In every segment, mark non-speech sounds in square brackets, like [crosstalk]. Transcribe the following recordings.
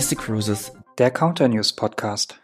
MSC Cruises, der Counter News Podcast.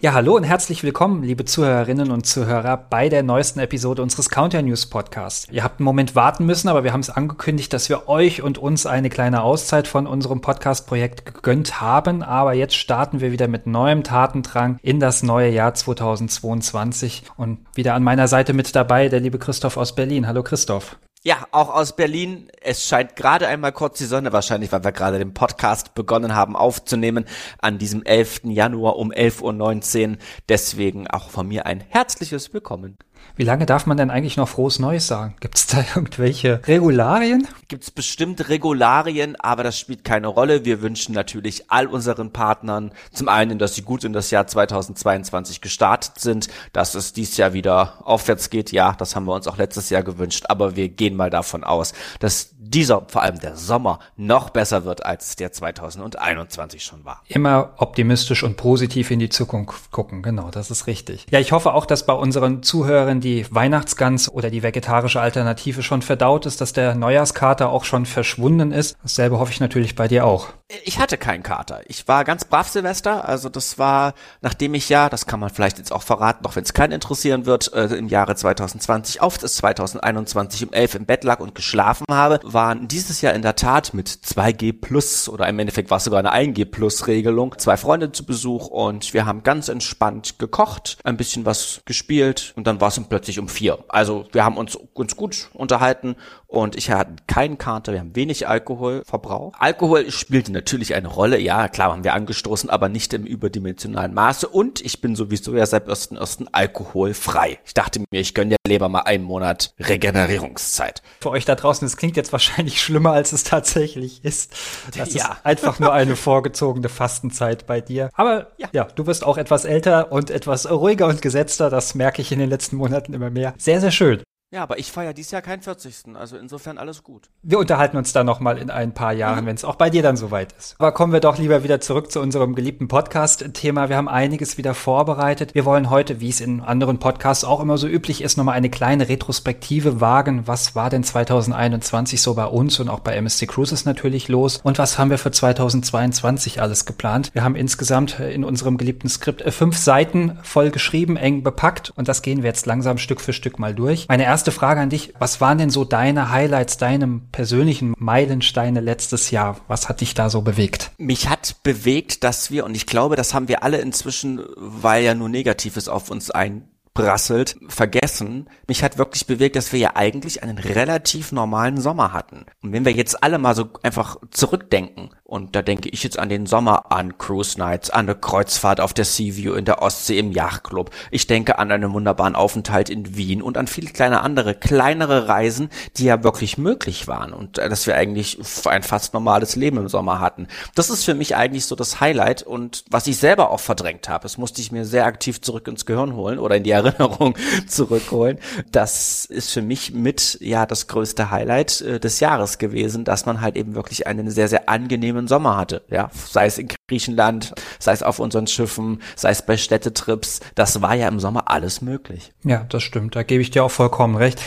Ja, hallo und herzlich willkommen, liebe Zuhörerinnen und Zuhörer, bei der neuesten Episode unseres Counter News Podcasts. Ihr habt einen Moment warten müssen, aber wir haben es angekündigt, dass wir euch und uns eine kleine Auszeit von unserem Podcast-Projekt gegönnt haben. Aber jetzt starten wir wieder mit neuem Tatendrang in das neue Jahr 2022. Und wieder an meiner Seite mit dabei der liebe Christoph aus Berlin. Hallo Christoph. Ja, auch aus Berlin. Es scheint gerade einmal kurz die Sonne, wahrscheinlich, weil wir gerade den Podcast begonnen haben aufzunehmen an diesem 11. Januar um 11.19 Uhr. Deswegen auch von mir ein herzliches Willkommen. Wie lange darf man denn eigentlich noch frohes Neues sagen? Gibt es da [laughs] irgendwelche Regularien? Gibt es bestimmt Regularien, aber das spielt keine Rolle. Wir wünschen natürlich all unseren Partnern zum einen, dass sie gut in das Jahr 2022 gestartet sind, dass es dieses Jahr wieder aufwärts geht. Ja, das haben wir uns auch letztes Jahr gewünscht, aber wir gehen mal davon aus, dass dieser, vor allem der Sommer, noch besser wird, als der 2021 schon war. Immer optimistisch und positiv in die Zukunft gucken, genau, das ist richtig. Ja, ich hoffe auch, dass bei unseren Zuhörern die Weihnachtsgans oder die vegetarische Alternative schon verdaut ist, dass der Neujahrskater auch schon verschwunden ist. Dasselbe hoffe ich natürlich bei dir auch. Ich hatte keinen Kater. Ich war ganz brav Silvester. Also das war, nachdem ich ja, das kann man vielleicht jetzt auch verraten, auch wenn es keinen interessieren wird, äh, im Jahre 2020 auf das 2021 um 11 im Bett lag und geschlafen habe, waren dieses Jahr in der Tat mit 2G Plus oder im Endeffekt war es sogar eine 1G Plus Regelung, zwei Freunde zu Besuch und wir haben ganz entspannt gekocht, ein bisschen was gespielt und dann war es plötzlich um vier. Also wir haben uns uns gut unterhalten und ich hatte keinen Kater, wir haben wenig Alkoholverbrauch. Alkohol spielt natürlich eine Rolle, ja, klar haben wir angestoßen, aber nicht im überdimensionalen Maße und ich bin sowieso ja seit 1.1. alkoholfrei. Ich dachte mir, ich gönne der Leber mal einen Monat Regenerierungszeit. Für euch da draußen, es klingt jetzt wahrscheinlich schlimmer, als es tatsächlich ist. Das ja. ist einfach nur eine vorgezogene Fastenzeit bei dir. Aber ja. ja, du wirst auch etwas älter und etwas ruhiger und gesetzter, das merke ich in den letzten Monaten immer mehr. Sehr, sehr schön. Ja, aber ich feiere dieses Jahr keinen 40. Also insofern alles gut. Wir unterhalten uns dann nochmal in ein paar Jahren, mhm. wenn es auch bei dir dann soweit ist. Aber kommen wir doch lieber wieder zurück zu unserem geliebten Podcast-Thema. Wir haben einiges wieder vorbereitet. Wir wollen heute, wie es in anderen Podcasts auch immer so üblich ist, nochmal eine kleine Retrospektive wagen. Was war denn 2021 so bei uns und auch bei MSC Cruises natürlich los? Und was haben wir für 2022 alles geplant? Wir haben insgesamt in unserem geliebten Skript fünf Seiten voll geschrieben, eng bepackt. Und das gehen wir jetzt langsam Stück für Stück mal durch. Meine erste Frage an dich. Was waren denn so deine Highlights, deine persönlichen Meilensteine letztes Jahr? Was hat dich da so bewegt? Mich hat bewegt, dass wir, und ich glaube, das haben wir alle inzwischen, weil ja nur Negatives auf uns ein brasselt, vergessen. Mich hat wirklich bewegt, dass wir ja eigentlich einen relativ normalen Sommer hatten. Und wenn wir jetzt alle mal so einfach zurückdenken, und da denke ich jetzt an den Sommer, an Cruise Nights, an eine Kreuzfahrt auf der Seaview in der Ostsee im Yachtclub. Ich denke an einen wunderbaren Aufenthalt in Wien und an viele kleine andere, kleinere Reisen, die ja wirklich möglich waren und äh, dass wir eigentlich ein fast normales Leben im Sommer hatten. Das ist für mich eigentlich so das Highlight und was ich selber auch verdrängt habe. Das musste ich mir sehr aktiv zurück ins Gehirn holen oder in die [laughs] Erinnerung zurückholen. Das ist für mich mit ja das größte Highlight äh, des Jahres gewesen, dass man halt eben wirklich einen sehr, sehr angenehmen Sommer hatte. Ja, sei es in Griechenland, sei es auf unseren Schiffen, sei es bei Städtetrips. Das war ja im Sommer alles möglich. Ja, das stimmt. Da gebe ich dir auch vollkommen recht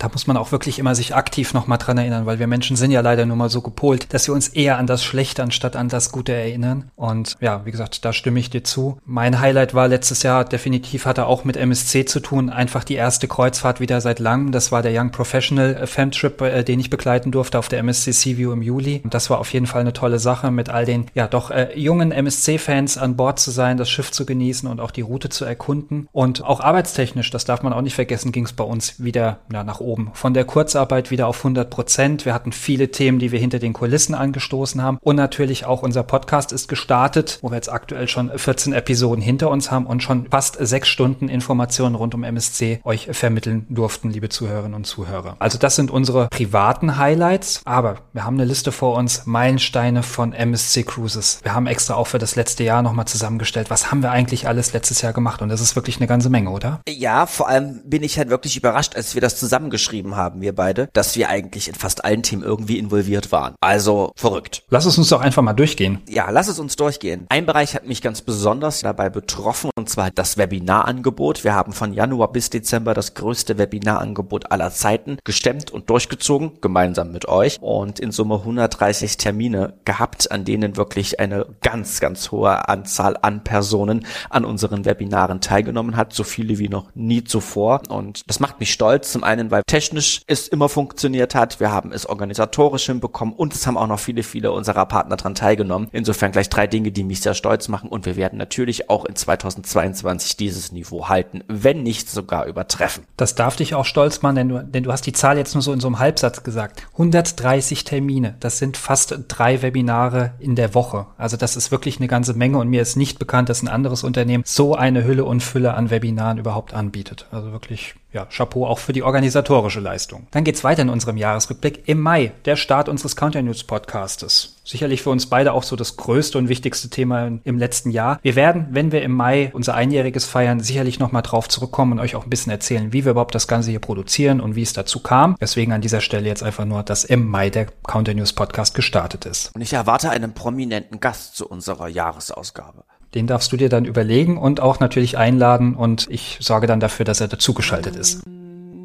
da muss man auch wirklich immer sich aktiv nochmal dran erinnern, weil wir Menschen sind ja leider nur mal so gepolt, dass wir uns eher an das Schlechte anstatt an das Gute erinnern. Und ja, wie gesagt, da stimme ich dir zu. Mein Highlight war letztes Jahr definitiv hatte auch mit MSC zu tun, einfach die erste Kreuzfahrt wieder seit langem. Das war der Young Professional Fan Trip, äh, den ich begleiten durfte auf der MSC Seaview im Juli. Und das war auf jeden Fall eine tolle Sache, mit all den ja doch äh, jungen MSC-Fans an Bord zu sein, das Schiff zu genießen und auch die Route zu erkunden. Und auch arbeitstechnisch, das darf man auch nicht vergessen, ging es bei uns wieder ja, nach oben oben. Von der Kurzarbeit wieder auf 100 Prozent. Wir hatten viele Themen, die wir hinter den Kulissen angestoßen haben. Und natürlich auch unser Podcast ist gestartet, wo wir jetzt aktuell schon 14 Episoden hinter uns haben und schon fast sechs Stunden Informationen rund um MSC euch vermitteln durften, liebe Zuhörerinnen und Zuhörer. Also das sind unsere privaten Highlights, aber wir haben eine Liste vor uns, Meilensteine von MSC Cruises. Wir haben extra auch für das letzte Jahr nochmal zusammengestellt, was haben wir eigentlich alles letztes Jahr gemacht und das ist wirklich eine ganze Menge, oder? Ja, vor allem bin ich halt wirklich überrascht, als wir das zusammengestellt geschrieben haben, wir beide, dass wir eigentlich in fast allen Themen irgendwie involviert waren. Also verrückt. Lass es uns doch einfach mal durchgehen. Ja, lass es uns durchgehen. Ein Bereich hat mich ganz besonders dabei betroffen, und zwar das Webinarangebot. Wir haben von Januar bis Dezember das größte Webinarangebot aller Zeiten gestemmt und durchgezogen, gemeinsam mit euch. Und in Summe 130 Termine gehabt, an denen wirklich eine ganz, ganz hohe Anzahl an Personen an unseren Webinaren teilgenommen hat. So viele wie noch nie zuvor. Und das macht mich stolz. Zum einen, weil technisch es immer funktioniert hat. Wir haben es organisatorisch hinbekommen und es haben auch noch viele, viele unserer Partner daran teilgenommen. Insofern gleich drei Dinge, die mich sehr stolz machen. Und wir werden natürlich auch in 2022 dieses Niveau halten, wenn nicht sogar übertreffen. Das darf dich auch stolz machen, denn du, denn du hast die Zahl jetzt nur so in so einem Halbsatz gesagt. 130 Termine. Das sind fast drei Webinare in der Woche. Also das ist wirklich eine ganze Menge und mir ist nicht bekannt, dass ein anderes Unternehmen so eine Hülle und Fülle an Webinaren überhaupt anbietet. Also wirklich ja, Chapeau auch für die organisatorische Leistung. Dann geht's weiter in unserem Jahresrückblick. Im Mai, der Start unseres Counter News Podcastes. Sicherlich für uns beide auch so das größte und wichtigste Thema im letzten Jahr. Wir werden, wenn wir im Mai unser Einjähriges feiern, sicherlich nochmal drauf zurückkommen und euch auch ein bisschen erzählen, wie wir überhaupt das Ganze hier produzieren und wie es dazu kam. Deswegen an dieser Stelle jetzt einfach nur, dass im Mai der Counter News Podcast gestartet ist. Und ich erwarte einen prominenten Gast zu unserer Jahresausgabe. Den darfst du dir dann überlegen und auch natürlich einladen und ich sorge dann dafür, dass er dazugeschaltet ist.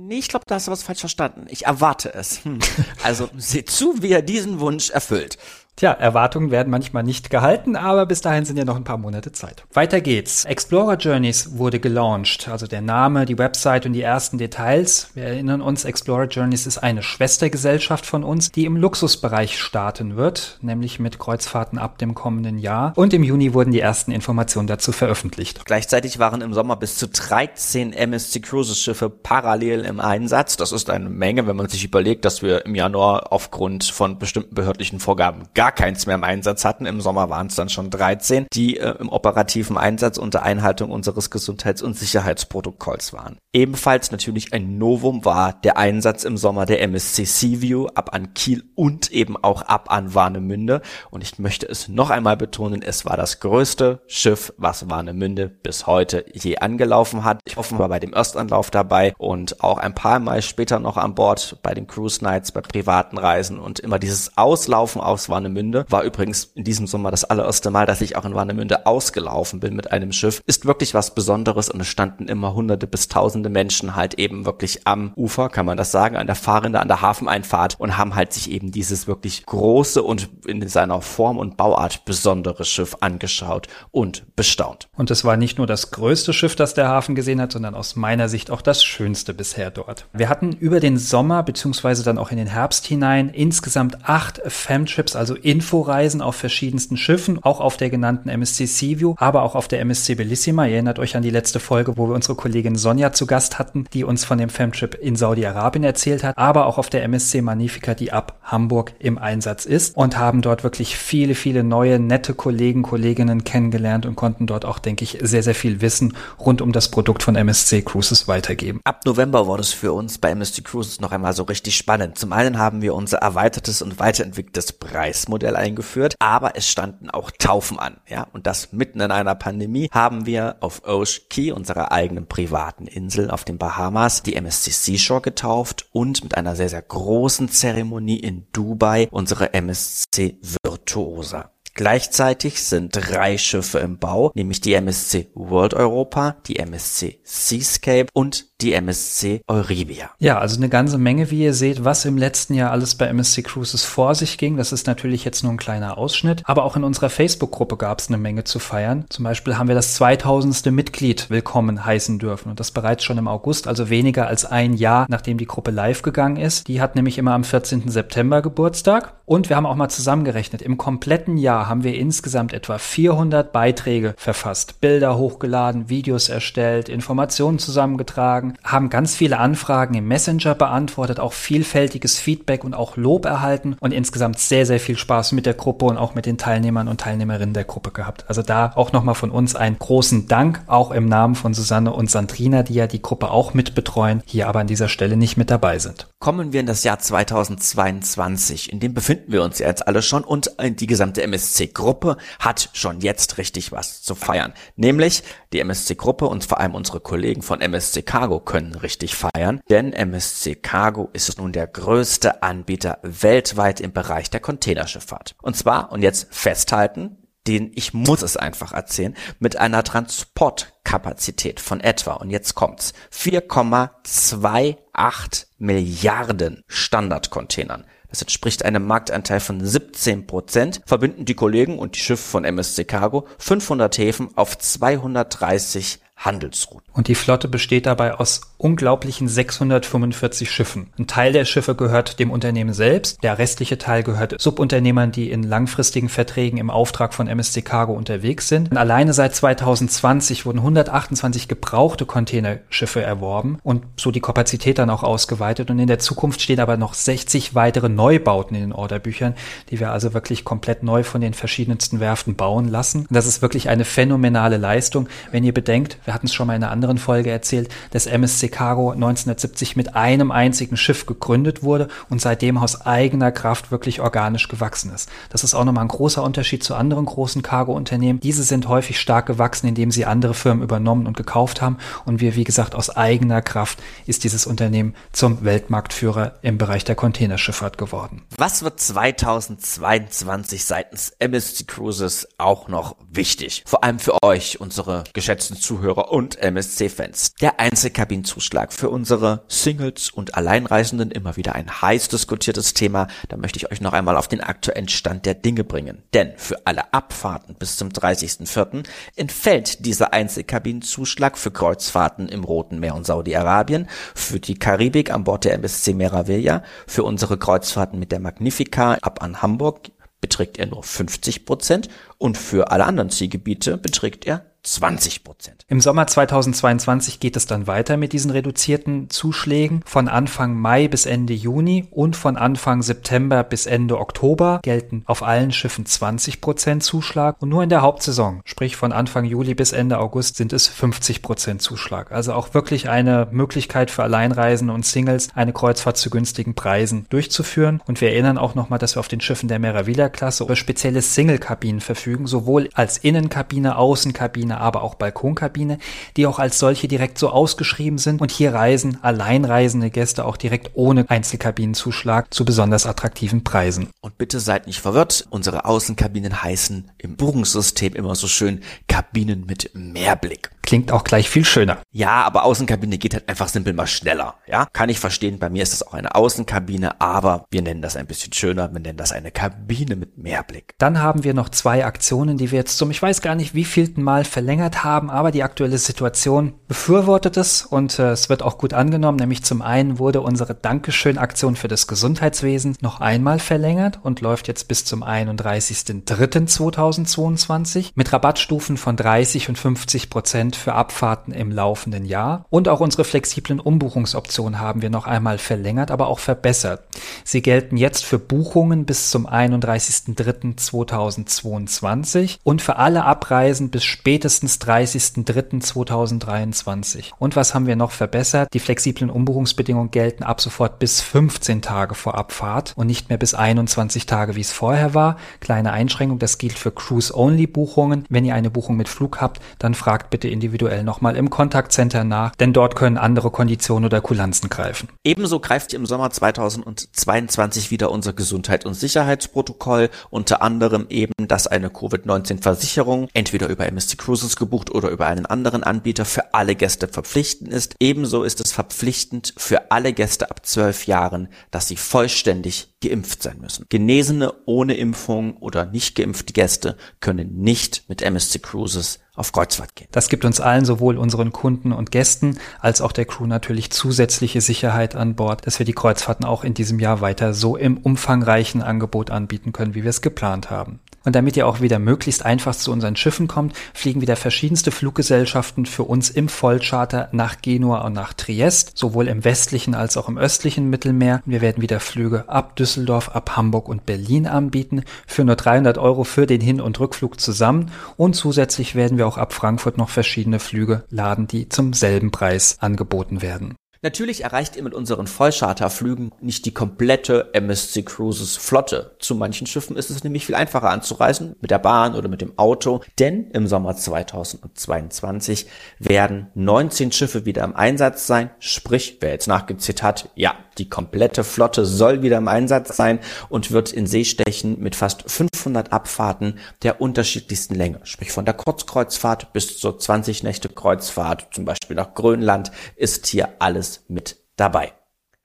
Nee, ich glaube, da hast du was falsch verstanden. Ich erwarte es. Hm. Also seht zu, wie er diesen Wunsch erfüllt. Tja, Erwartungen werden manchmal nicht gehalten, aber bis dahin sind ja noch ein paar Monate Zeit. Weiter geht's. Explorer Journeys wurde gelauncht, also der Name, die Website und die ersten Details. Wir erinnern uns, Explorer Journeys ist eine Schwestergesellschaft von uns, die im Luxusbereich starten wird, nämlich mit Kreuzfahrten ab dem kommenden Jahr. Und im Juni wurden die ersten Informationen dazu veröffentlicht. Gleichzeitig waren im Sommer bis zu 13 MSC Cruises Schiffe parallel im Einsatz. Das ist eine Menge, wenn man sich überlegt, dass wir im Januar aufgrund von bestimmten behördlichen Vorgaben gar keins mehr im Einsatz hatten. Im Sommer waren es dann schon 13, die äh, im operativen Einsatz unter Einhaltung unseres Gesundheits- und Sicherheitsprotokolls waren. Ebenfalls natürlich ein Novum war der Einsatz im Sommer der MSC Seaview ab an Kiel und eben auch ab an Warnemünde. Und ich möchte es noch einmal betonen, es war das größte Schiff, was Warnemünde bis heute je angelaufen hat. Ich hoffe, war bei dem Erstanlauf dabei und auch ein paar Mal später noch an Bord bei den Cruise Nights, bei privaten Reisen und immer dieses Auslaufen aus Warnemünde Warnemünde. War übrigens in diesem Sommer das allererste Mal, dass ich auch in Warnemünde ausgelaufen bin mit einem Schiff. Ist wirklich was Besonderes und es standen immer hunderte bis tausende Menschen halt eben wirklich am Ufer, kann man das sagen, an der Fahrrinde, an der Hafeneinfahrt und haben halt sich eben dieses wirklich große und in seiner Form und Bauart besondere Schiff angeschaut und bestaunt. Und es war nicht nur das größte Schiff, das der Hafen gesehen hat, sondern aus meiner Sicht auch das schönste bisher dort. Wir hatten über den Sommer beziehungsweise dann auch in den Herbst hinein insgesamt acht Femtrips, also Inforeisen auf verschiedensten Schiffen, auch auf der genannten MSC Seaview, aber auch auf der MSC Bellissima. Ihr erinnert euch an die letzte Folge, wo wir unsere Kollegin Sonja zu Gast hatten, die uns von dem Femtrip in Saudi-Arabien erzählt hat, aber auch auf der MSC Magnifica, die ab Hamburg im Einsatz ist und haben dort wirklich viele, viele neue, nette Kollegen, Kolleginnen kennengelernt und konnten dort auch, denke ich, sehr, sehr viel Wissen rund um das Produkt von MSC Cruises weitergeben. Ab November wurde es für uns bei MSC Cruises noch einmal so richtig spannend. Zum einen haben wir unser erweitertes und weiterentwickeltes Preismodell Modell eingeführt, aber es standen auch Taufen an, ja, und das mitten in einer Pandemie haben wir auf Osh Key, unserer eigenen privaten Insel auf den Bahamas, die MSC Seashore getauft und mit einer sehr, sehr großen Zeremonie in Dubai unsere MSC Virtuosa. Gleichzeitig sind drei Schiffe im Bau, nämlich die MSC World Europa, die MSC Seascape und die MSC Euribia. Ja, also eine ganze Menge, wie ihr seht, was im letzten Jahr alles bei MSC Cruises vor sich ging. Das ist natürlich jetzt nur ein kleiner Ausschnitt, aber auch in unserer Facebook-Gruppe gab es eine Menge zu feiern. Zum Beispiel haben wir das 2000. Mitglied willkommen heißen dürfen und das bereits schon im August, also weniger als ein Jahr, nachdem die Gruppe live gegangen ist. Die hat nämlich immer am 14. September Geburtstag und wir haben auch mal zusammengerechnet. Im kompletten Jahr haben wir insgesamt etwa 400 Beiträge verfasst, Bilder hochgeladen, Videos erstellt, Informationen zusammengetragen, sagen, haben ganz viele Anfragen im Messenger beantwortet, auch vielfältiges Feedback und auch Lob erhalten und insgesamt sehr, sehr viel Spaß mit der Gruppe und auch mit den Teilnehmern und Teilnehmerinnen der Gruppe gehabt. Also da auch nochmal von uns einen großen Dank, auch im Namen von Susanne und Sandrina, die ja die Gruppe auch mitbetreuen, hier aber an dieser Stelle nicht mit dabei sind. Kommen wir in das Jahr 2022. In dem befinden wir uns jetzt alle schon und die gesamte MSC-Gruppe hat schon jetzt richtig was zu feiern. Nämlich die MSC-Gruppe und vor allem unsere Kollegen von MSC Cargo können richtig feiern, denn MSC Cargo ist nun der größte Anbieter weltweit im Bereich der Containerschifffahrt. Und zwar, und jetzt festhalten, den, ich muss es einfach erzählen, mit einer Transportkapazität von etwa, und jetzt kommt's, 4,28 Milliarden Standardcontainern. Das entspricht einem Marktanteil von 17 Prozent, verbinden die Kollegen und die Schiffe von MSC Cargo 500 Häfen auf 230 Handelsrouten. Und die Flotte besteht dabei aus unglaublichen 645 Schiffen. Ein Teil der Schiffe gehört dem Unternehmen selbst, der restliche Teil gehört Subunternehmern, die in langfristigen Verträgen im Auftrag von MSC Cargo unterwegs sind. Und alleine seit 2020 wurden 128 gebrauchte Containerschiffe erworben und so die Kapazität dann auch ausgeweitet. Und in der Zukunft stehen aber noch 60 weitere Neubauten in den Orderbüchern, die wir also wirklich komplett neu von den verschiedensten Werften bauen lassen. Und das ist wirklich eine phänomenale Leistung, wenn ihr bedenkt, wir hatten es schon mal in einer anderen Folge erzählt, dass MSC Cargo 1970 mit einem einzigen Schiff gegründet wurde und seitdem aus eigener Kraft wirklich organisch gewachsen ist. Das ist auch nochmal ein großer Unterschied zu anderen großen Cargo-Unternehmen. Diese sind häufig stark gewachsen, indem sie andere Firmen übernommen und gekauft haben. Und wir, wie gesagt, aus eigener Kraft ist dieses Unternehmen zum Weltmarktführer im Bereich der Containerschifffahrt geworden. Was wird 2022 seitens MSC Cruises auch noch wichtig? Vor allem für euch, unsere geschätzten Zuhörer Zuhörer und MSC-Fans. Der Einzelkabinenzuschlag für unsere Singles und Alleinreisenden immer wieder ein heiß diskutiertes Thema. Da möchte ich euch noch einmal auf den aktuellen Stand der Dinge bringen. Denn für alle Abfahrten bis zum 30.04. entfällt dieser Einzelkabinenzuschlag für Kreuzfahrten im Roten Meer und Saudi-Arabien, für die Karibik an Bord der MSC Meraviglia, für unsere Kreuzfahrten mit der Magnifica ab an Hamburg beträgt er nur 50 Prozent und für alle anderen Zielgebiete beträgt er 20 Prozent. Im Sommer 2022 geht es dann weiter mit diesen reduzierten Zuschlägen. Von Anfang Mai bis Ende Juni und von Anfang September bis Ende Oktober gelten auf allen Schiffen 20 Prozent Zuschlag und nur in der Hauptsaison, sprich von Anfang Juli bis Ende August, sind es 50 Prozent Zuschlag. Also auch wirklich eine Möglichkeit für Alleinreisende und Singles, eine Kreuzfahrt zu günstigen Preisen durchzuführen. Und wir erinnern auch nochmal, dass wir auf den Schiffen der Meraviglia-Klasse über spezielle Single-Kabinen verfügen, sowohl als Innenkabine, Außenkabine, Kabine, aber auch Balkonkabine, die auch als solche direkt so ausgeschrieben sind. Und hier reisen alleinreisende Gäste auch direkt ohne Einzelkabinenzuschlag zu besonders attraktiven Preisen. Und bitte seid nicht verwirrt, unsere Außenkabinen heißen im Buchungssystem immer so schön Kabinen mit Mehrblick. Klingt auch gleich viel schöner. Ja, aber Außenkabine geht halt einfach simpel mal schneller. Ja, kann ich verstehen. Bei mir ist das auch eine Außenkabine, aber wir nennen das ein bisschen schöner. Wir nennen das eine Kabine mit Mehrblick. Dann haben wir noch zwei Aktionen, die wir jetzt zum, ich weiß gar nicht, wievielten Mal verlängert haben, aber die aktuelle Situation befürwortet es und äh, es wird auch gut angenommen. Nämlich zum einen wurde unsere Dankeschön-Aktion für das Gesundheitswesen noch einmal verlängert und läuft jetzt bis zum 31.03.2022 mit Rabattstufen von 30 und 50 Prozent für Abfahrten im laufenden Jahr. Und auch unsere flexiblen Umbuchungsoptionen haben wir noch einmal verlängert, aber auch verbessert. Sie gelten jetzt für Buchungen bis zum 31.03.2022 und für alle Abreisen bis spätestens 30.03.2023. Und was haben wir noch verbessert? Die flexiblen Umbuchungsbedingungen gelten ab sofort bis 15 Tage vor Abfahrt und nicht mehr bis 21 Tage, wie es vorher war. Kleine Einschränkung, das gilt für Cruise-Only-Buchungen. Wenn ihr eine Buchung mit Flug habt, dann fragt bitte in individuell nochmal im Kontaktcenter nach, denn dort können andere Konditionen oder Kulanzen greifen. Ebenso greift im Sommer 2022 wieder unser Gesundheit- und Sicherheitsprotokoll, unter anderem eben, dass eine Covid-19-Versicherung entweder über MSC Cruises gebucht oder über einen anderen Anbieter für alle Gäste verpflichtend ist. Ebenso ist es verpflichtend für alle Gäste ab zwölf Jahren, dass sie vollständig geimpft sein müssen. Genesene ohne Impfung oder nicht geimpfte Gäste können nicht mit MSC Cruises auf Kreuzfahrt gehen. Das gibt uns allen, sowohl unseren Kunden und Gästen, als auch der Crew natürlich zusätzliche Sicherheit an Bord, dass wir die Kreuzfahrten auch in diesem Jahr weiter so im umfangreichen Angebot anbieten können, wie wir es geplant haben. Und damit ihr auch wieder möglichst einfach zu unseren Schiffen kommt, fliegen wieder verschiedenste Fluggesellschaften für uns im Vollcharter nach Genua und nach Triest, sowohl im westlichen als auch im östlichen Mittelmeer. Wir werden wieder Flüge ab Düsseldorf, ab Hamburg und Berlin anbieten, für nur 300 Euro für den Hin- und Rückflug zusammen. Und zusätzlich werden wir auch ab Frankfurt noch verschiedene Flüge laden, die zum selben Preis angeboten werden. Natürlich erreicht ihr mit unseren Vollcharterflügen nicht die komplette MSC Cruises Flotte. Zu manchen Schiffen ist es nämlich viel einfacher anzureisen, mit der Bahn oder mit dem Auto, denn im Sommer 2022 werden 19 Schiffe wieder im Einsatz sein. Sprich, wer jetzt nachgezählt hat, ja, die komplette Flotte soll wieder im Einsatz sein und wird in See stechen mit fast 500 Abfahrten der unterschiedlichsten Länge. Sprich von der Kurzkreuzfahrt bis zur 20 Nächte Kreuzfahrt, zum Beispiel nach Grönland, ist hier alles mit dabei.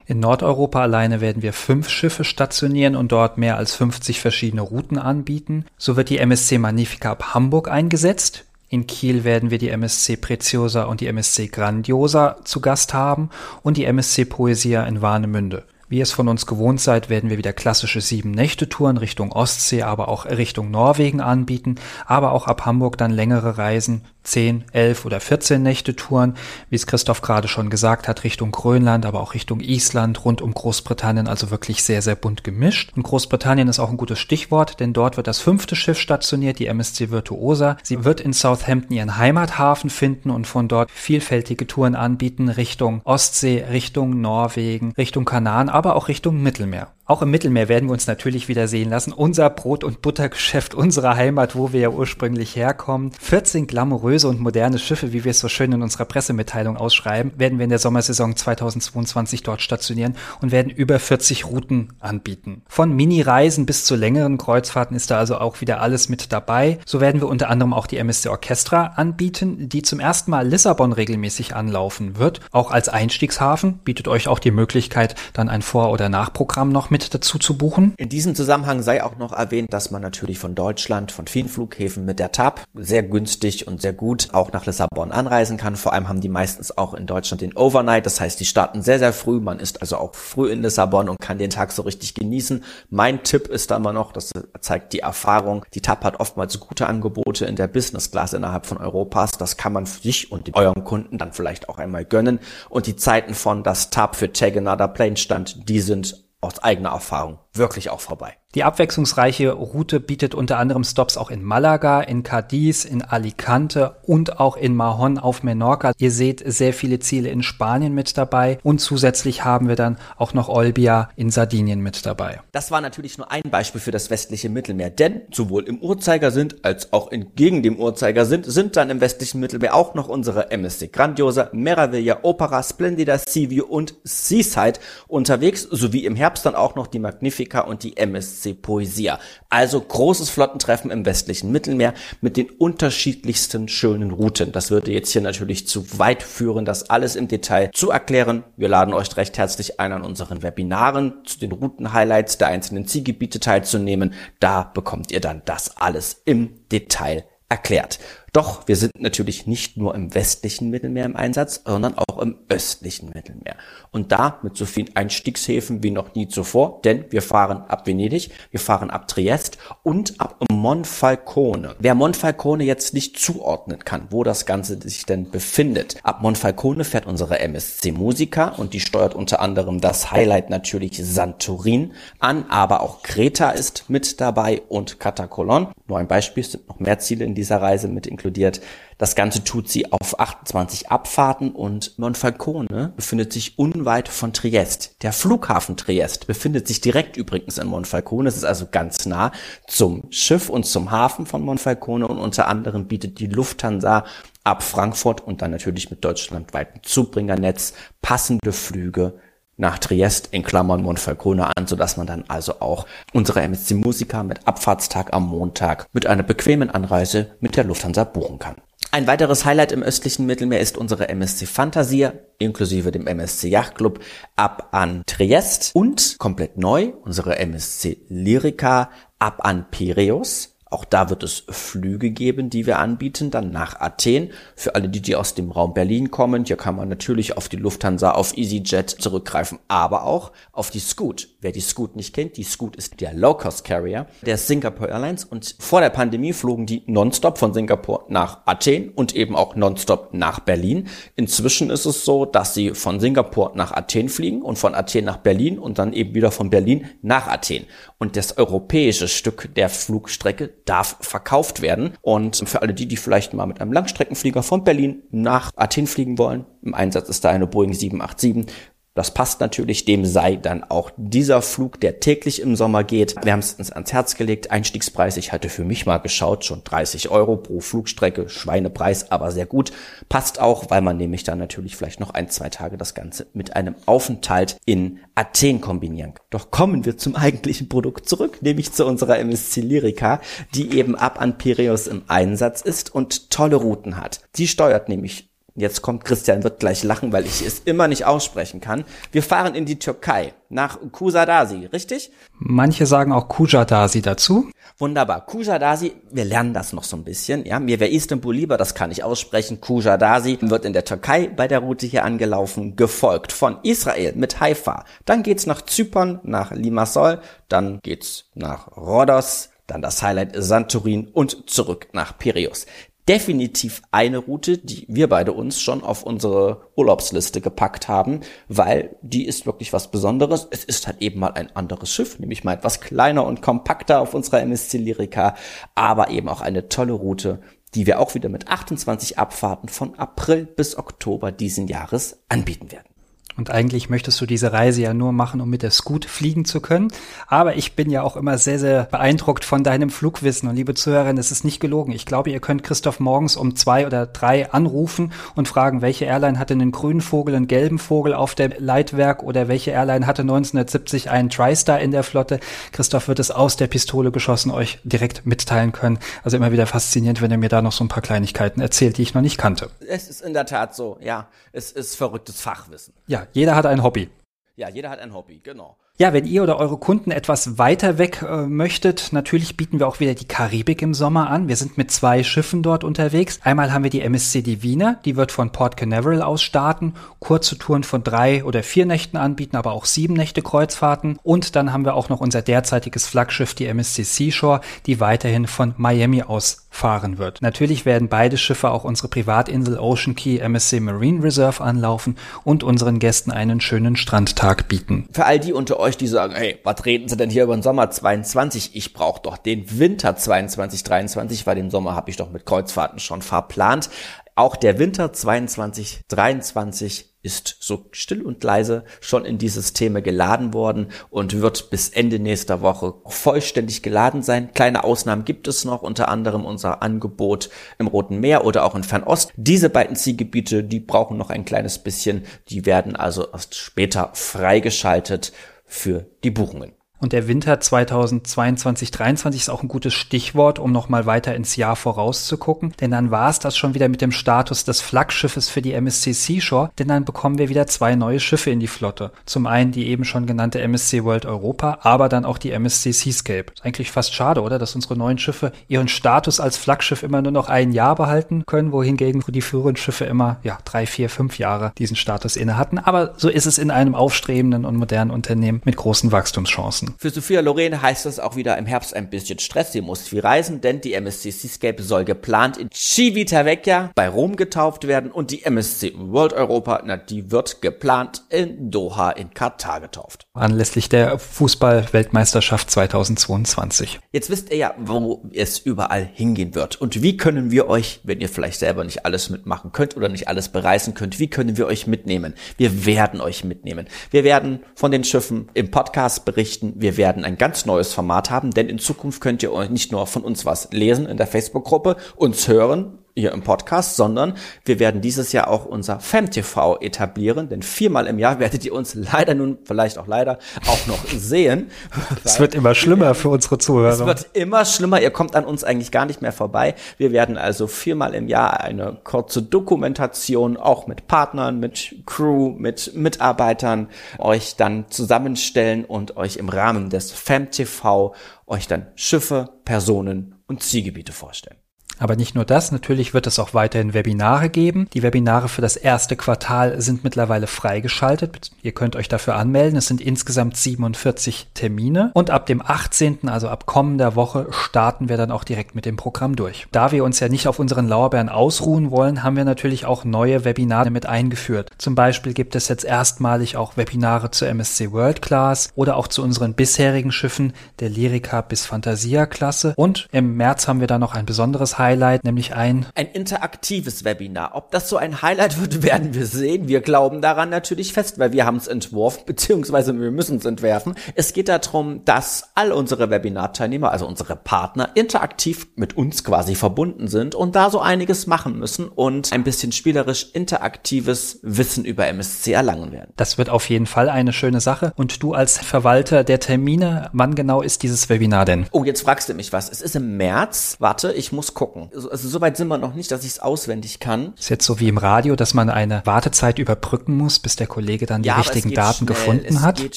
In Nordeuropa alleine werden wir fünf Schiffe stationieren und dort mehr als 50 verschiedene Routen anbieten. So wird die MSC Magnifica ab Hamburg eingesetzt. In Kiel werden wir die MSC Preziosa und die MSC Grandiosa zu Gast haben und die MSC Poesia in Warnemünde. Wie ihr es von uns gewohnt seid, werden wir wieder klassische Sieben-Nächte-Touren Richtung Ostsee, aber auch Richtung Norwegen anbieten, aber auch ab Hamburg dann längere Reisen 10, 11 oder 14 Nächte Touren, wie es Christoph gerade schon gesagt hat, Richtung Grönland, aber auch Richtung Island, rund um Großbritannien, also wirklich sehr, sehr bunt gemischt. Und Großbritannien ist auch ein gutes Stichwort, denn dort wird das fünfte Schiff stationiert, die MSC Virtuosa. Sie wird in Southampton ihren Heimathafen finden und von dort vielfältige Touren anbieten Richtung Ostsee, Richtung Norwegen, Richtung Kanaren, aber auch Richtung Mittelmeer. Auch im Mittelmeer werden wir uns natürlich wieder sehen lassen. Unser Brot- und Buttergeschäft, unsere Heimat, wo wir ja ursprünglich herkommen. 14 glamouröse und moderne Schiffe, wie wir es so schön in unserer Pressemitteilung ausschreiben, werden wir in der Sommersaison 2022 dort stationieren und werden über 40 Routen anbieten. Von Mini-Reisen bis zu längeren Kreuzfahrten ist da also auch wieder alles mit dabei. So werden wir unter anderem auch die MSC Orchestra anbieten, die zum ersten Mal Lissabon regelmäßig anlaufen wird. Auch als Einstiegshafen bietet euch auch die Möglichkeit, dann ein Vor- oder Nachprogramm noch mit mit dazu zu buchen. In diesem Zusammenhang sei auch noch erwähnt, dass man natürlich von Deutschland, von vielen Flughäfen mit der TAP sehr günstig und sehr gut auch nach Lissabon anreisen kann. Vor allem haben die meistens auch in Deutschland den Overnight. Das heißt, die starten sehr, sehr früh. Man ist also auch früh in Lissabon und kann den Tag so richtig genießen. Mein Tipp ist da immer noch, das zeigt die Erfahrung. Die TAP hat oftmals gute Angebote in der Business Class innerhalb von Europas. Das kann man sich und euren Kunden dann vielleicht auch einmal gönnen. Und die Zeiten von das TAP für Take Another Plane stand, die sind aus eigener Erfahrung wirklich auch vorbei. Die abwechslungsreiche Route bietet unter anderem Stops auch in Malaga, in Cadiz, in Alicante und auch in Mahon auf Menorca. Ihr seht sehr viele Ziele in Spanien mit dabei und zusätzlich haben wir dann auch noch Olbia in Sardinien mit dabei. Das war natürlich nur ein Beispiel für das westliche Mittelmeer, denn sowohl im Uhrzeigersinn als auch entgegen dem Uhrzeigersinn sind dann im westlichen Mittelmeer auch noch unsere MSC Grandiosa, Meraviglia, Opera, Splendida, Seaview und Seaside unterwegs, sowie im Herbst dann auch noch die Magnifica und die MSC MSC Poesia. Also großes Flottentreffen im westlichen Mittelmeer mit den unterschiedlichsten schönen Routen. Das würde jetzt hier natürlich zu weit führen, das alles im Detail zu erklären. Wir laden euch recht herzlich ein, an unseren Webinaren zu den Routenhighlights der einzelnen Zielgebiete teilzunehmen. Da bekommt ihr dann das alles im Detail erklärt. Doch wir sind natürlich nicht nur im westlichen Mittelmeer im Einsatz, sondern auch im östlichen Mittelmeer. Und da mit so vielen Einstiegshäfen wie noch nie zuvor, denn wir fahren ab Venedig, wir fahren ab Triest und ab Monfalcone. Wer Monfalcone jetzt nicht zuordnen kann, wo das Ganze sich denn befindet, ab Monfalcone fährt unsere MSC Musica und die steuert unter anderem das Highlight natürlich Santorin an, aber auch Kreta ist mit dabei und Katakolon. Nur ein Beispiel, es sind noch mehr Ziele in dieser Reise mit inkludiert. Das Ganze tut sie auf 28 Abfahrten und Monfalcone befindet sich unweit von Triest. Der Flughafen Triest befindet sich direkt übrigens in Monfalcone. Es ist also ganz nah zum Schiff und zum Hafen von Monfalcone und unter anderem bietet die Lufthansa ab Frankfurt und dann natürlich mit deutschlandweitem Zubringernetz passende Flüge nach Triest in Klammern Monfalcone an, sodass man dann also auch unsere MSC Musica mit Abfahrtstag am Montag mit einer bequemen Anreise mit der Lufthansa buchen kann. Ein weiteres Highlight im östlichen Mittelmeer ist unsere MSC Fantasia inklusive dem MSC Yachtclub ab an Triest und komplett neu unsere MSC Lyrica ab an Piraeus auch da wird es Flüge geben, die wir anbieten, dann nach Athen. Für alle, die, die aus dem Raum Berlin kommen, hier kann man natürlich auf die Lufthansa, auf EasyJet zurückgreifen, aber auch auf die Scoot. Wer die Scoot nicht kennt, die Scoot ist der Low-Cost-Carrier der Singapore Airlines und vor der Pandemie flogen die nonstop von Singapur nach Athen und eben auch nonstop nach Berlin. Inzwischen ist es so, dass sie von Singapur nach Athen fliegen und von Athen nach Berlin und dann eben wieder von Berlin nach Athen. Und das europäische Stück der Flugstrecke darf verkauft werden. Und für alle die, die vielleicht mal mit einem Langstreckenflieger von Berlin nach Athen fliegen wollen, im Einsatz ist da eine Boeing 787, das passt natürlich, dem sei dann auch dieser Flug, der täglich im Sommer geht, wärmstens ans Herz gelegt. Einstiegspreis, ich hatte für mich mal geschaut, schon 30 Euro pro Flugstrecke, Schweinepreis, aber sehr gut. Passt auch, weil man nämlich dann natürlich vielleicht noch ein, zwei Tage das Ganze mit einem Aufenthalt in Athen kombinieren kann. Doch kommen wir zum eigentlichen Produkt zurück, nämlich zu unserer MSC Lyrica, die eben ab an Piraeus im Einsatz ist und tolle Routen hat. Sie steuert nämlich Jetzt kommt Christian, wird gleich lachen, weil ich es immer nicht aussprechen kann. Wir fahren in die Türkei, nach Kusadasi, richtig? Manche sagen auch Kujadasi dazu. Wunderbar. Kujadasi, wir lernen das noch so ein bisschen. Ja, mir wäre Istanbul lieber, das kann ich aussprechen. Kujadasi wird in der Türkei bei der Route hier angelaufen, gefolgt von Israel mit Haifa. Dann geht's nach Zypern, nach Limassol, dann geht's nach Rhodos, dann das Highlight Santorin und zurück nach Piraeus definitiv eine Route, die wir beide uns schon auf unsere Urlaubsliste gepackt haben, weil die ist wirklich was Besonderes. Es ist halt eben mal ein anderes Schiff, nämlich mal etwas kleiner und kompakter auf unserer MSC Lyrica, aber eben auch eine tolle Route, die wir auch wieder mit 28 Abfahrten von April bis Oktober diesen Jahres anbieten werden. Und eigentlich möchtest du diese Reise ja nur machen, um mit der Scoot fliegen zu können. Aber ich bin ja auch immer sehr, sehr beeindruckt von deinem Flugwissen. Und liebe Zuhörerinnen, es ist nicht gelogen. Ich glaube, ihr könnt Christoph morgens um zwei oder drei anrufen und fragen, welche Airline hatte einen grünen Vogel, einen gelben Vogel auf der Leitwerk oder welche Airline hatte 1970 einen TriStar in der Flotte. Christoph wird es aus der Pistole geschossen euch direkt mitteilen können. Also immer wieder faszinierend, wenn er mir da noch so ein paar Kleinigkeiten erzählt, die ich noch nicht kannte. Es ist in der Tat so, ja. Es ist verrücktes Fachwissen. Ja, jeder hat ein Hobby. Ja, jeder hat ein Hobby, genau. Ja, wenn ihr oder eure Kunden etwas weiter weg äh, möchtet, natürlich bieten wir auch wieder die Karibik im Sommer an. Wir sind mit zwei Schiffen dort unterwegs. Einmal haben wir die MSC Divina, die wird von Port Canaveral aus starten, kurze Touren von drei oder vier Nächten anbieten, aber auch sieben Nächte Kreuzfahrten. Und dann haben wir auch noch unser derzeitiges Flaggschiff, die MSC Seashore, die weiterhin von Miami aus fahren wird. Natürlich werden beide Schiffe auch unsere Privatinsel Ocean Key MSC Marine Reserve anlaufen und unseren Gästen einen schönen Strandtag bieten. Für all die unter euch, die sagen, hey, was reden Sie denn hier über den Sommer 22? Ich brauche doch den Winter 22, 23, weil den Sommer habe ich doch mit Kreuzfahrten schon verplant. Auch der Winter 22, 23 ist so still und leise schon in die Systeme geladen worden und wird bis Ende nächster Woche vollständig geladen sein. Kleine Ausnahmen gibt es noch, unter anderem unser Angebot im Roten Meer oder auch in Fernost. Diese beiden Zielgebiete, die brauchen noch ein kleines bisschen. Die werden also erst später freigeschaltet für die Buchungen. Und der Winter 2022 2023 ist auch ein gutes Stichwort, um nochmal weiter ins Jahr vorauszugucken. Denn dann war es das schon wieder mit dem Status des Flaggschiffes für die MSC Seashore. Denn dann bekommen wir wieder zwei neue Schiffe in die Flotte. Zum einen die eben schon genannte MSC World Europa, aber dann auch die MSC Seascape. Ist eigentlich fast schade, oder? Dass unsere neuen Schiffe ihren Status als Flaggschiff immer nur noch ein Jahr behalten können, wohingegen die früheren Schiffe immer, ja, drei, vier, fünf Jahre diesen Status inne hatten. Aber so ist es in einem aufstrebenden und modernen Unternehmen mit großen Wachstumschancen. Für Sophia Loren heißt es auch wieder im Herbst ein bisschen Stress. Sie muss viel reisen, denn die MSC Seascape soll geplant in Civitavecchia bei Rom getauft werden und die MSC World Europa, na, die wird geplant in Doha in Katar getauft. Anlässlich der Fußball-Weltmeisterschaft 2022. Jetzt wisst ihr ja, wo es überall hingehen wird. Und wie können wir euch, wenn ihr vielleicht selber nicht alles mitmachen könnt oder nicht alles bereisen könnt, wie können wir euch mitnehmen? Wir werden euch mitnehmen. Wir werden von den Schiffen im Podcast berichten wir werden ein ganz neues Format haben, denn in Zukunft könnt ihr euch nicht nur von uns was lesen in der Facebook-Gruppe, uns hören, hier im Podcast, sondern wir werden dieses Jahr auch unser FemTV etablieren, denn viermal im Jahr werdet ihr uns leider nun, vielleicht auch leider, auch noch sehen. [laughs] Es wird immer schlimmer für unsere Zuhörer. Es wird immer schlimmer, ihr kommt an uns eigentlich gar nicht mehr vorbei. Wir werden also viermal im Jahr eine kurze Dokumentation, auch mit Partnern, mit Crew, mit Mitarbeitern, euch dann zusammenstellen und euch im Rahmen des FemTV euch dann Schiffe, Personen und Zielgebiete vorstellen. Aber nicht nur das, natürlich wird es auch weiterhin Webinare geben. Die Webinare für das erste Quartal sind mittlerweile freigeschaltet. Ihr könnt euch dafür anmelden. Es sind insgesamt 47 Termine. Und ab dem 18., also ab kommender Woche, starten wir dann auch direkt mit dem Programm durch. Da wir uns ja nicht auf unseren Lauerbeeren ausruhen wollen, haben wir natürlich auch neue Webinare mit eingeführt. Zum Beispiel gibt es jetzt erstmalig auch Webinare zur MSC World Class oder auch zu unseren bisherigen Schiffen der Lyrica bis Fantasia Klasse. Und im März haben wir da noch ein besonderes Highlight, nämlich ein ein interaktives Webinar. Ob das so ein Highlight wird, [laughs] werden wir sehen. Wir glauben daran natürlich fest, weil wir haben es entworfen, [laughs] beziehungsweise wir müssen es entwerfen. Es geht darum, dass all unsere Webinarteilnehmer, also unsere Partner, interaktiv mit uns quasi verbunden sind und da so einiges machen müssen und ein bisschen spielerisch interaktives Wissen über MSC erlangen werden. Das wird auf jeden Fall eine schöne Sache. Und du als Verwalter der Termine, wann genau ist dieses Webinar denn? Oh, jetzt fragst du mich was. Es ist im März. Warte, ich muss gucken. Also, also so weit sind wir noch nicht, dass ich es auswendig kann. Ist jetzt so wie im Radio, dass man eine Wartezeit überbrücken muss, bis der Kollege dann die ja, richtigen Daten schnell. gefunden hat? Es geht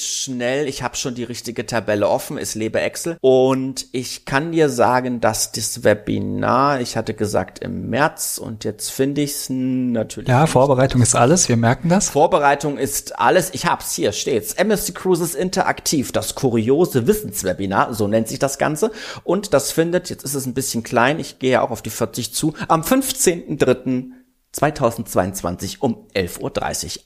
schnell. Ich habe schon die richtige Tabelle offen. Es lebe Excel. Und ich kann dir sagen, dass das Webinar, ich hatte gesagt im März und jetzt finde ich es natürlich. Ja, Vorbereitung ist alles. Wir merken das. Vorbereitung ist alles. Ich hab's hier steht's. MSC Cruises Interaktiv, das kuriose Wissenswebinar, so nennt sich das Ganze. Und das findet, jetzt ist es ein bisschen klein, ich gehe ja auch auf die 40 zu, am 15.03.2022 um 11.30 Uhr.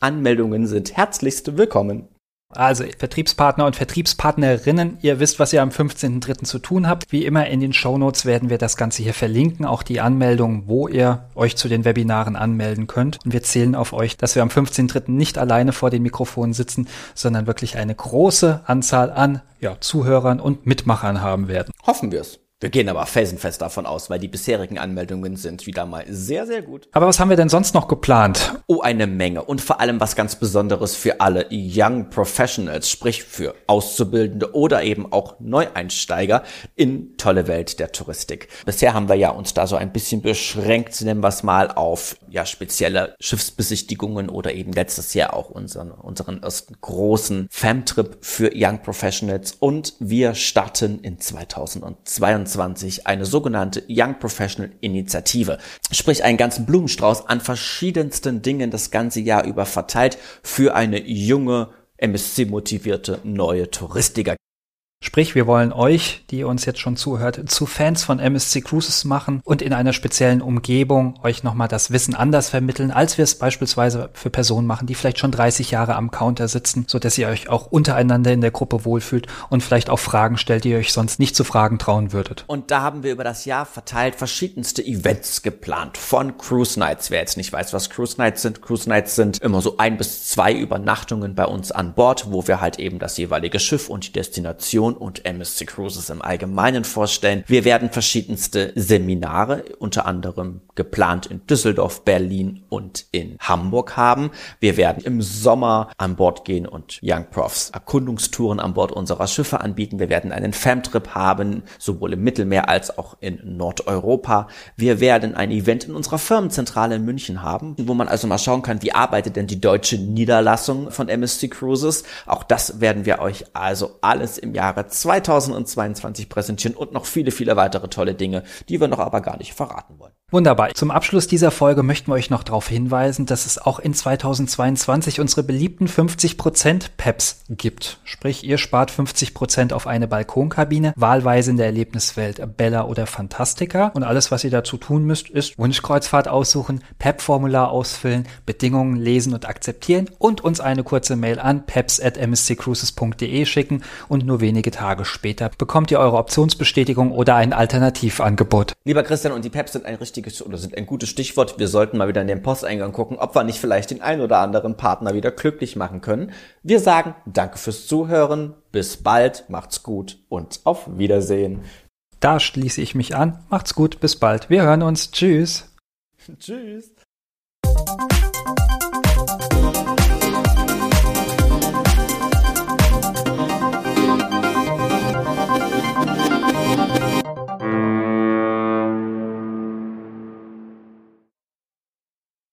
Anmeldungen sind herzlichst willkommen. Also Vertriebspartner und Vertriebspartnerinnen, ihr wisst, was ihr am 15.03. zu tun habt. Wie immer in den Shownotes werden wir das Ganze hier verlinken, auch die Anmeldung, wo ihr euch zu den Webinaren anmelden könnt. Und wir zählen auf euch, dass wir am 15.03. nicht alleine vor den Mikrofonen sitzen, sondern wirklich eine große Anzahl an ja, Zuhörern und Mitmachern haben werden. Hoffen wir es. Wir gehen aber felsenfest davon aus, weil die bisherigen Anmeldungen sind wieder mal sehr, sehr gut. Aber was haben wir denn sonst noch geplant? Oh, eine Menge. Und vor allem was ganz Besonderes für alle Young Professionals, sprich für Auszubildende oder eben auch Neueinsteiger in tolle Welt der Touristik. Bisher haben wir ja uns da so ein bisschen beschränkt, nennen wir es mal, auf ja spezielle Schiffsbesichtigungen oder eben letztes Jahr auch unseren, unseren ersten großen Famtrip für Young Professionals. Und wir starten in 2022 2021 eine sogenannte Young Professional Initiative. Sprich einen ganzen Blumenstrauß an verschiedensten Dingen das ganze Jahr über verteilt für eine junge, MSC-motivierte neue Touristiker. Sprich, wir wollen euch, die uns jetzt schon zuhört, zu Fans von MSC Cruises machen und in einer speziellen Umgebung euch nochmal das Wissen anders vermitteln, als wir es beispielsweise für Personen machen, die vielleicht schon 30 Jahre am Counter sitzen, so dass ihr euch auch untereinander in der Gruppe wohlfühlt und vielleicht auch Fragen stellt, die ihr euch sonst nicht zu fragen trauen würdet. Und da haben wir über das Jahr verteilt verschiedenste Events geplant von Cruise Nights. Wer jetzt nicht weiß, was Cruise Nights sind, Cruise Nights sind immer so ein bis zwei Übernachtungen bei uns an Bord, wo wir halt eben das jeweilige Schiff und die Destination Organisation und MSC Cruises im Allgemeinen vorstellen. Wir werden verschiedenste Seminare, unter anderem geplant in Düsseldorf, Berlin und in Hamburg haben. Wir werden im Sommer an Bord gehen und Young Profs Erkundungstouren an Bord unserer Schiffe anbieten. Wir werden einen Famtrip haben, sowohl im Mittelmeer als auch in Nordeuropa. Wir werden ein Event in unserer Firmenzentrale in München haben, wo man also mal schauen kann, wie arbeitet denn die deutsche Niederlassung von MSC Cruises. Auch das werden wir euch also alles im Jahre Jahre 2022 präsentieren und noch viele, viele weitere tolle Dinge, die wir noch aber gar nicht verraten wollen. Wunderbar. Zum Abschluss dieser Folge möchten wir euch noch darauf hinweisen, dass es auch in 2022 unsere beliebten 50% PEPs gibt. Sprich, ihr spart 50% auf eine Balkonkabine, wahlweise in der Erlebniswelt Bella oder Fantastica. Und alles, was ihr dazu tun müsst, ist Wunschkreuzfahrt aussuchen, PEP-Formular ausfüllen, Bedingungen lesen und akzeptieren und uns eine kurze Mail an peps.msccruises.de schicken und nur wenige Tage später bekommt ihr eure Optionsbestätigung oder ein Alternativangebot. Lieber Christian, und die PEPs sind ein richtig wichtiges oder sind ein gutes Stichwort. Wir sollten mal wieder in den Posteingang gucken, ob wir nicht vielleicht den ein oder anderen Partner wieder glücklich machen können. Wir sagen Danke fürs Zuhören, bis bald, macht's gut und auf Wiedersehen. Da schließe ich mich an. Macht's gut, bis bald. Wir hören uns. Tschüss. [laughs] Tschüss.